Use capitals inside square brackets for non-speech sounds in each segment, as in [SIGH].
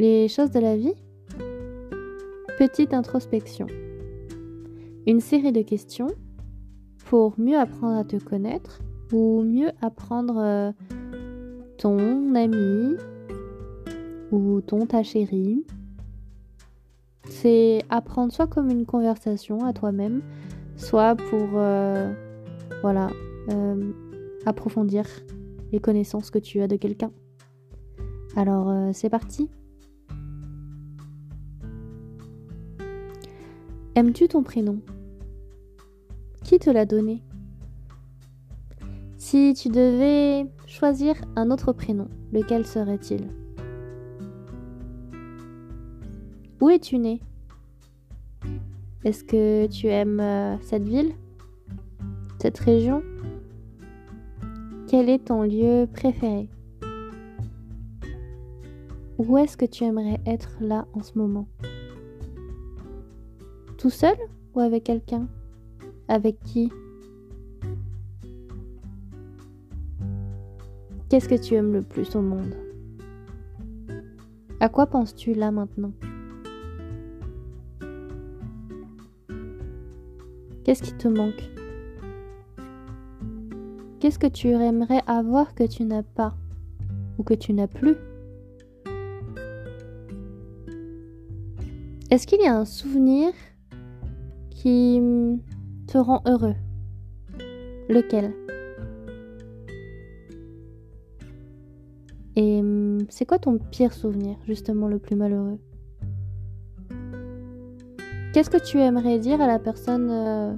Les choses de la vie Petite introspection. Une série de questions pour mieux apprendre à te connaître ou mieux apprendre euh, ton ami ou ton ta chérie. C'est apprendre soit comme une conversation à toi-même, soit pour euh, voilà euh, approfondir les connaissances que tu as de quelqu'un. Alors c'est parti. Aimes-tu ton prénom? Qui te l'a donné? Si tu devais choisir un autre prénom, lequel serait-il? Où es-tu né? Est-ce que tu aimes euh, cette ville? Cette région? Quel est ton lieu préféré? Où est-ce que tu aimerais être là en ce moment? Tout seul ou avec quelqu'un? Avec qui? Qu'est-ce que tu aimes le plus au monde? À quoi penses-tu là maintenant? Qu'est-ce qui te manque? Qu'est-ce que tu aimerais avoir que tu n'as pas ou que tu n'as plus? Est-ce qu'il y a un souvenir qui te rend heureux. Lequel? Et c'est quoi ton pire souvenir, justement le plus malheureux? Qu'est-ce que tu aimerais dire à la personne euh,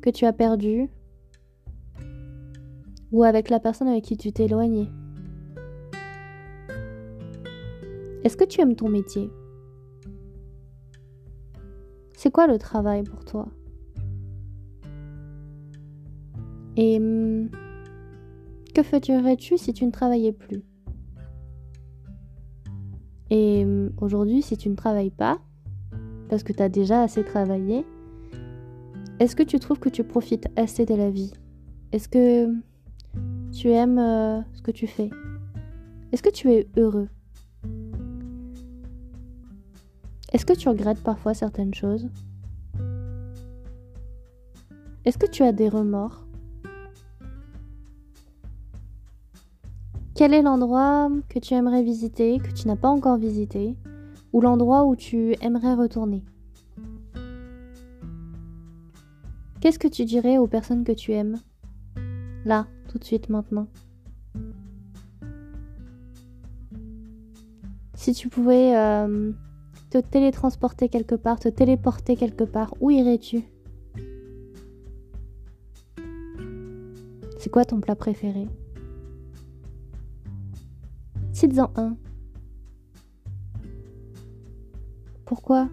que tu as perdue? Ou avec la personne avec qui tu t'es éloigné Est-ce que tu aimes ton métier? C'est quoi le travail pour toi? Et hum, que ferais-tu si tu ne travaillais plus? Et hum, aujourd'hui, si tu ne travailles pas, parce que tu as déjà assez travaillé, est-ce que tu trouves que tu profites assez de la vie? Est-ce que tu aimes euh, ce que tu fais? Est-ce que tu es heureux? Est-ce que tu regrettes parfois certaines choses? Est-ce que tu as des remords? Quel est l'endroit que tu aimerais visiter, que tu n'as pas encore visité, ou l'endroit où tu aimerais retourner? Qu'est-ce que tu dirais aux personnes que tu aimes? Là, tout de suite, maintenant. Si tu pouvais euh, te télétransporter quelque part, te téléporter quelque part, où irais-tu? C'est quoi ton plat préféré? Cites-en un. Pourquoi?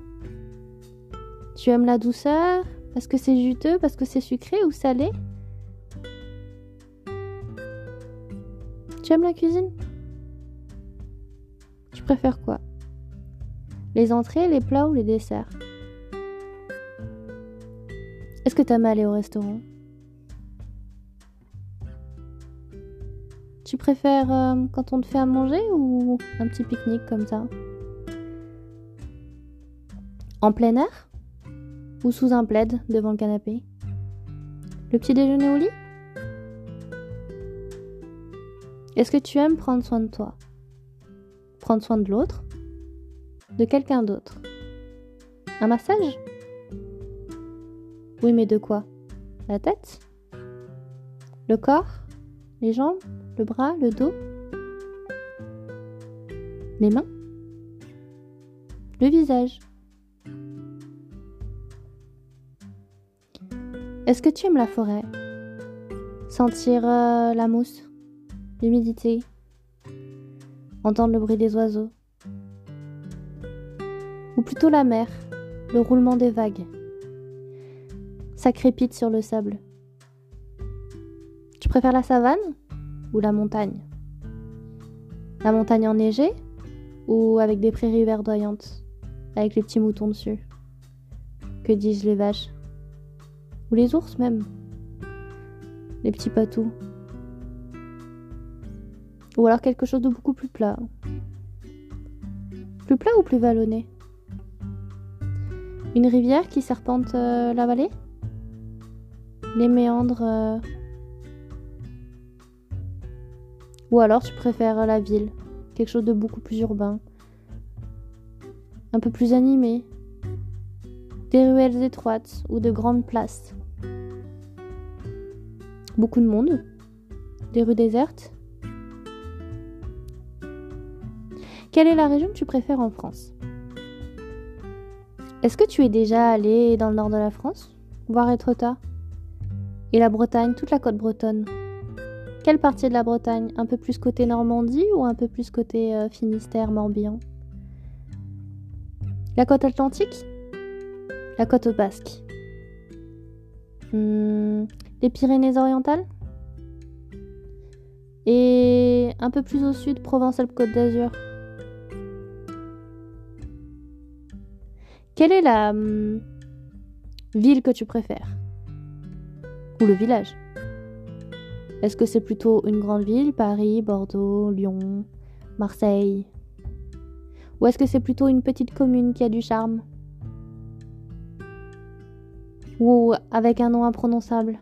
Tu aimes la douceur? Parce que c'est juteux? Parce que c'est sucré ou salé? Tu aimes la cuisine? Tu préfères quoi? Les entrées, les plats ou les desserts? Est-ce que t'aimes aller au restaurant? Tu préfères euh, quand on te fait à manger ou un petit pique-nique comme ça? En plein air? Ou sous un plaid devant le canapé? Le petit déjeuner au lit? Est-ce que tu aimes prendre soin de toi? Prendre soin de l'autre? De quelqu'un d'autre. Un massage? Oui, mais de quoi? La tête? Le corps? Les jambes? Le bras? Le dos? Les mains? Le visage? Est-ce que tu aimes la forêt? Sentir euh, la mousse? L'humidité? Entendre le bruit des oiseaux? Ou plutôt la mer, le roulement des vagues. Ça crépite sur le sable. Tu préfères la savane ou la montagne? La montagne enneigée ou avec des prairies verdoyantes, avec les petits moutons dessus? Que dis-je les vaches? Ou les ours même? Les petits patous? Ou alors quelque chose de beaucoup plus plat, plus plat ou plus vallonné? Une rivière qui serpente euh, la vallée? Les méandres euh, Ou alors tu préfères la ville Quelque chose de beaucoup plus urbain. Un peu plus animé. Des ruelles étroites ou de grandes places. Beaucoup de monde. Des rues désertes. Quelle est la région que tu préfères en France? Est-ce que tu es déjà allé dans le nord de la France Voir Étretat Et la Bretagne, toute la côte bretonne. Quelle partie de la Bretagne? Un peu plus côté Normandie ou un peu plus côté euh, Finistère, Morbihan? La côte atlantique? La côte basque? Hmm, Les Pyrénées orientales? Et un peu plus au sud, Provence-Alpes-Côte d'Azur? Quelle est la hum, ville que tu préfères? Ou le village? Est-ce que c'est plutôt une grande ville, Paris, Bordeaux, Lyon, Marseille? Ou est-ce que c'est plutôt une petite commune qui a du charme? Ou avec un nom imprononçable?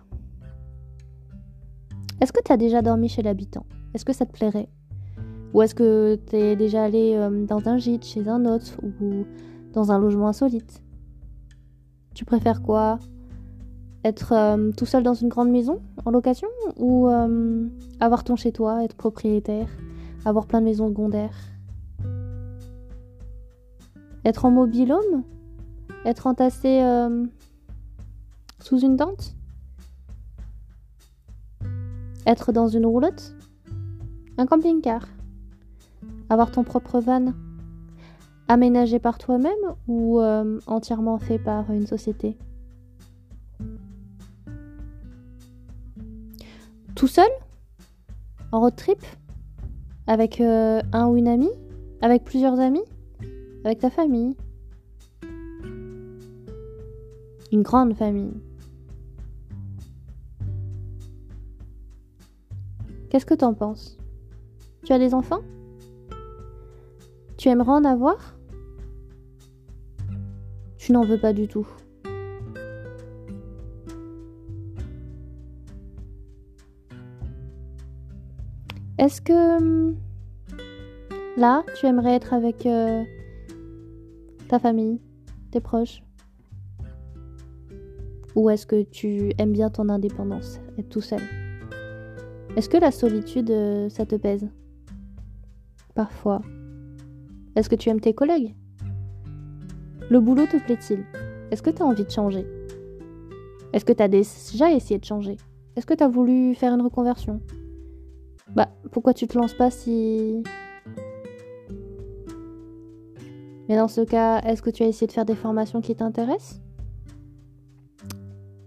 Est-ce que tu as déjà dormi chez l'habitant? Est-ce que ça te plairait? Ou est-ce que tu es déjà allé hum, dans un gîte chez un autre? Ou dans un logement insolite. Tu préfères quoi? Être euh, tout seul dans une grande maison en location? Ou euh, avoir ton chez toi, être propriétaire, avoir plein de maisons secondaires? Être en mobilhome Être entassé euh, sous une tente? Être dans une roulotte? Un camping-car? Avoir ton propre van? Aménagé par toi-même ou euh, entièrement fait par une société? Tout seul? En road trip? Avec euh, un ou une amie? Avec plusieurs amis? Avec ta famille? Une grande famille. Qu'est-ce que t'en penses? Tu as des enfants? Tu aimerais en avoir? N'en veux pas du tout. Est-ce que hum, là, tu aimerais être avec euh, ta famille, tes proches? Ou est-ce que tu aimes bien ton indépendance, être tout seul? Est-ce que la solitude, euh, ça te pèse? Parfois. Est-ce que tu aimes tes collègues? Le boulot te plaît-il? Est-ce que tu as envie de changer? Est-ce que tu as déjà essayé de changer? Est-ce que tu as voulu faire une reconversion? Bah, pourquoi tu te lances pas si... Mais dans ce cas, est-ce que tu as essayé de faire des formations qui t'intéressent?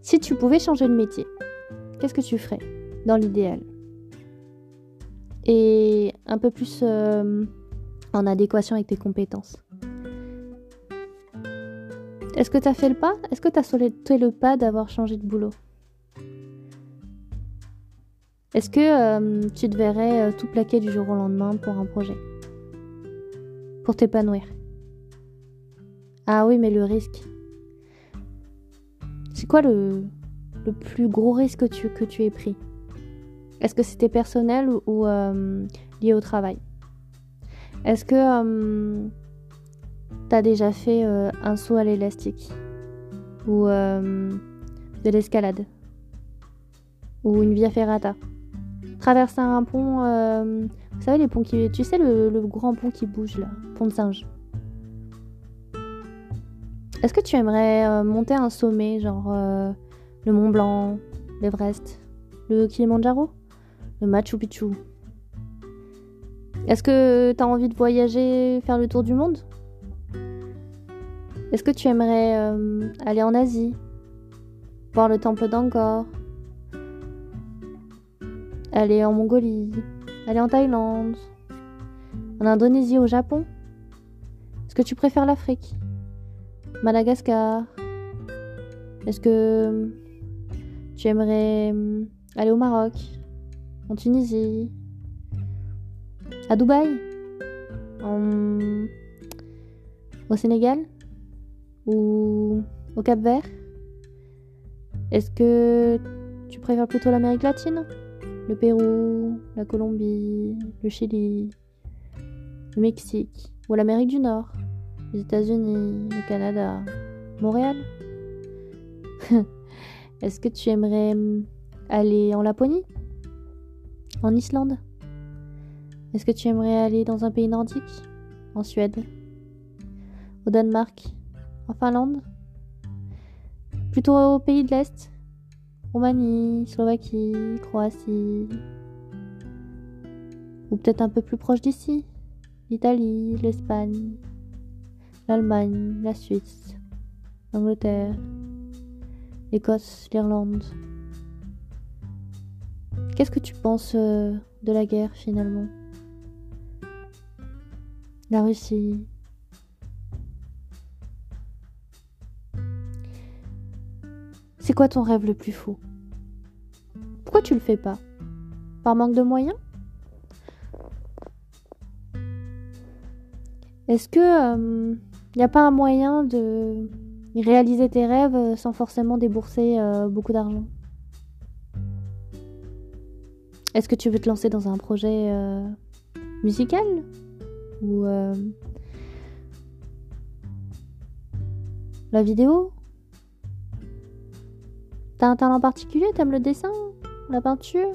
Si tu pouvais changer de métier, qu'est-ce que tu ferais dans l'idéal? Et un peu plus euh, en adéquation avec tes compétences. Est-ce que tu as fait le pas? Est-ce que tu as sauté le pas d'avoir changé de boulot? Est-ce que euh, tu te verrais euh, tout plaquer du jour au lendemain pour un projet? Pour t'épanouir? Ah oui, mais le risque. C'est quoi le, plus gros risque que tu, que aies pris? Est-ce que c'était personnel ou, euh, lié au travail? Est-ce que T'as déjà fait euh, un saut à l'élastique ou euh, de l'escalade ou une via ferrata. Traverser un pont, euh, vous savez les ponts qui, tu sais le, grand pont qui bouge là, pont de singe. Est-ce que tu aimerais monter un sommet, genre le Mont Blanc, l'Everest, le Kilimanjaro, le Machu Picchu? Est-ce que t'as envie de voyager, faire le tour du monde? Est-ce que tu aimerais euh, aller en Asie? Voir le temple d'Angkor? Aller en Mongolie? Aller en Thaïlande? En Indonésie, au Japon? Est-ce que tu préfères l'Afrique? Madagascar? Est-ce que tu aimerais euh, aller au Maroc? En Tunisie? À Dubaï? Au Sénégal? Ou au Cap Vert Est-ce que tu préfères plutôt l'Amérique latine? Le Pérou, la Colombie, le Chili, le Mexique ou l'Amérique du Nord? Les États-Unis, le Canada, Montréal? [LAUGHS] Est-ce que tu aimerais hum, aller en Laponie? En Islande? Est-ce que tu aimerais aller dans un pays nordique? En Suède? Au Danemark? Finlande Plutôt au pays de l'Est Roumanie, Slovaquie, Croatie Ou peut-être un peu plus proche d'ici L'Italie, l'Espagne, l'Allemagne, la Suisse, l'Angleterre, l'Écosse, l'Irlande. Qu'est-ce que tu penses euh, de la guerre finalement? La Russie. C'est quoi ton rêve le plus fou? Pourquoi tu le fais pas? Par manque de moyens? Est-ce que il euh, n'y a pas un moyen de réaliser tes rêves euh, sans forcément débourser euh, beaucoup d'argent? Est-ce que tu veux te lancer dans un projet musical? Ou la vidéo? T'as un talent particulier T'aimes le dessin La peinture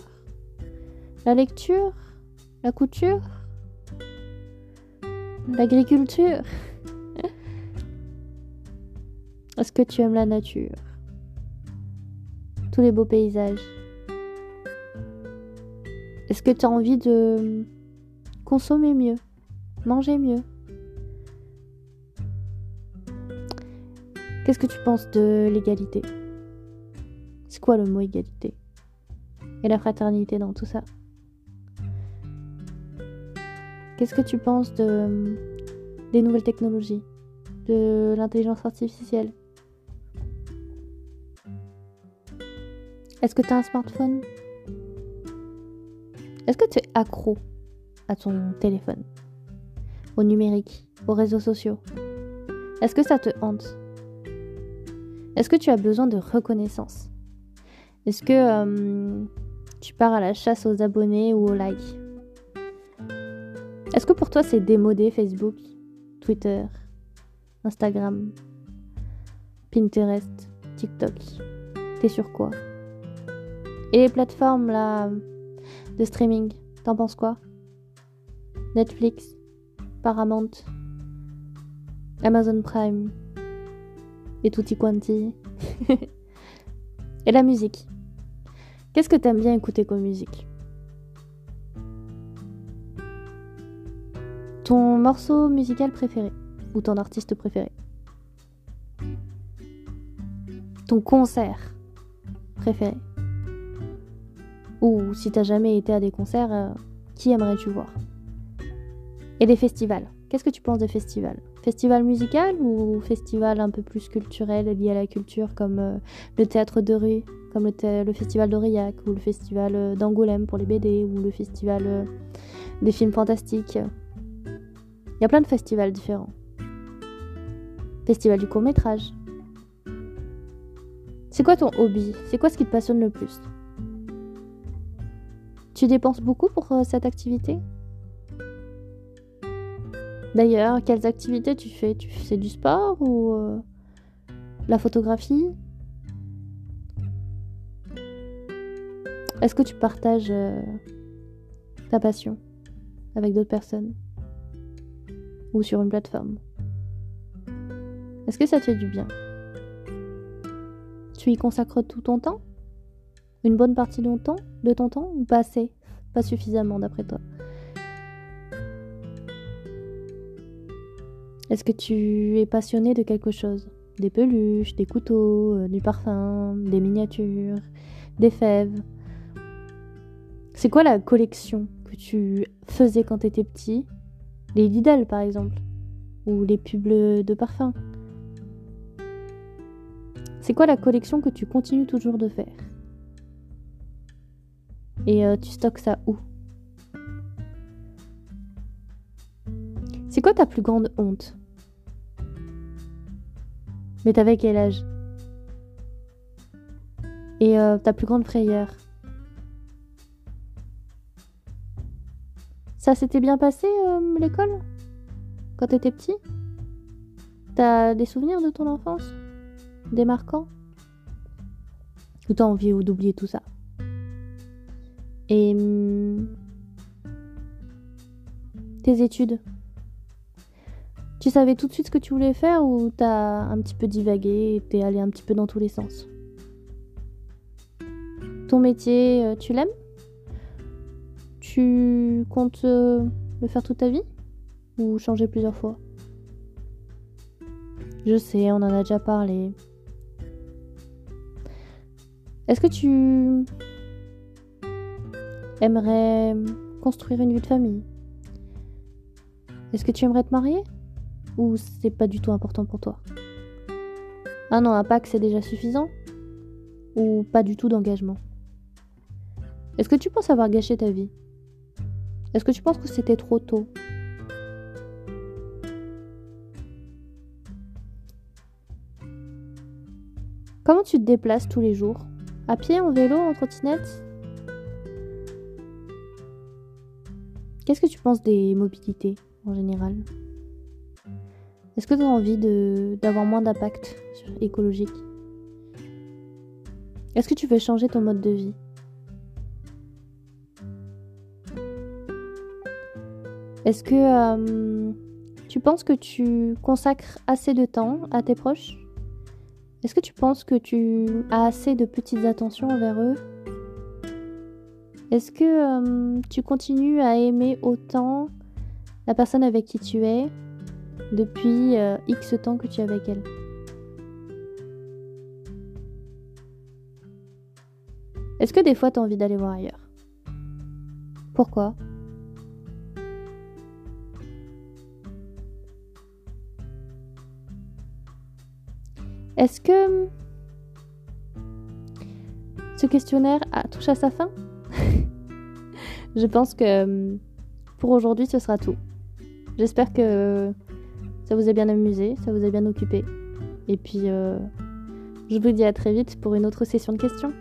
La lecture La couture L'agriculture. [LAUGHS] Est-ce que tu aimes la nature? Tous les beaux paysages. Est-ce que tu as envie de consommer mieux Manger mieux? Qu'est-ce que tu penses de l'égalité? C'est quoi le mot égalité Et la fraternité dans tout ça? Qu'est-ce que tu penses de des nouvelles technologies, de l'intelligence artificielle? Est-ce que tu as un smartphone? Est-ce que tu es accro à ton téléphone, au numérique, aux réseaux sociaux? Est-ce que ça te hante? Est-ce que tu as besoin de reconnaissance? Est-ce que euh, tu pars à la chasse aux abonnés ou aux likes? Est-ce que pour toi c'est démodé Facebook, Twitter, Instagram, Pinterest, TikTok? T'es sur quoi? Et les plateformes là de streaming, t'en penses quoi? Netflix, Paramount, Amazon Prime et tutti quanti. [LAUGHS] et la musique? Qu'est-ce que t'aimes bien écouter comme musique Ton morceau musical préféré ou ton artiste préféré Ton concert préféré Ou si t'as jamais été à des concerts, euh, qui aimerais-tu voir Et les festivals. Qu'est-ce que tu penses des festivals? Festival musical ou festival un peu plus culturel lié à la culture comme euh, le théâtre de rue, comme le, festival d'Aurillac ou le festival euh, d'Angoulême pour les BD ou le festival des films fantastiques. Il y a plein de festivals différents. Festival du court métrage. C'est quoi ton hobby? C'est quoi ce qui te passionne le plus? Tu dépenses beaucoup pour euh, cette activité? D'ailleurs, quelles activités tu fais? Tu fais du sport ou euh, la photographie? Est-ce que tu partages euh, ta passion avec d'autres personnes? Ou sur une plateforme? Est-ce que ça te fait du bien? Tu y consacres tout ton temps? Une bonne partie de ton temps, de ton temps? Ou pas assez? Pas suffisamment d'après toi? Est-ce que tu es passionné de quelque chose? Des peluches, des couteaux, euh, du parfum, des miniatures, des fèves? C'est quoi la collection que tu faisais quand tu étais petit? Les Lidl par exemple, ou les pubs de parfum. C'est quoi la collection que tu continues toujours de faire? Et euh, tu stockes ça où? C'est quoi ta plus grande honte? Mais t'avais quel âge? Et euh, ta plus grande frayeur? Ça s'était bien passé euh, l'école? Quand t'étais petit? T'as des souvenirs de ton enfance? Des marquants? Ou t'as envie d'oublier tout ça? Et hum, tes études? Tu savais tout de suite ce que tu voulais faire ou t'as un petit peu divagué et t'es allé un petit peu dans tous les sens? Ton métier, euh, tu l'aimes? Tu comptes euh, le faire toute ta vie Ou changer plusieurs fois? Je sais, on en a déjà parlé. Est-ce que tu aimerais construire une vie de famille? Est-ce que tu aimerais te marier Ou c'est pas du tout important pour toi? Ah non, un pack c'est déjà suffisant Ou pas du tout d'engagement? Est-ce que tu penses avoir gâché ta vie? Est-ce que tu penses que c'était trop tôt? Comment tu te déplaces tous les jours? À pied, en vélo, en trottinette? Qu'est-ce que tu penses des mobilités en général? Est-ce que tu as envie d'avoir moins d'impact écologique? Est-ce que tu veux changer ton mode de vie? Est-ce que euh, tu penses que tu consacres assez de temps à tes proches? Est-ce que tu penses que tu as assez de petites attentions envers eux? Est-ce que euh, tu continues à aimer autant la personne avec qui tu es depuis euh, X temps que tu es avec elle? Est-ce que des fois tu as envie d'aller voir ailleurs? Pourquoi? Est-ce que ce questionnaire a touché à sa fin? [LAUGHS] Je pense que pour aujourd'hui ce sera tout. J'espère que ça vous a bien amusé, ça vous a bien occupé. Et puis euh, je vous dis à très vite pour une autre session de questions.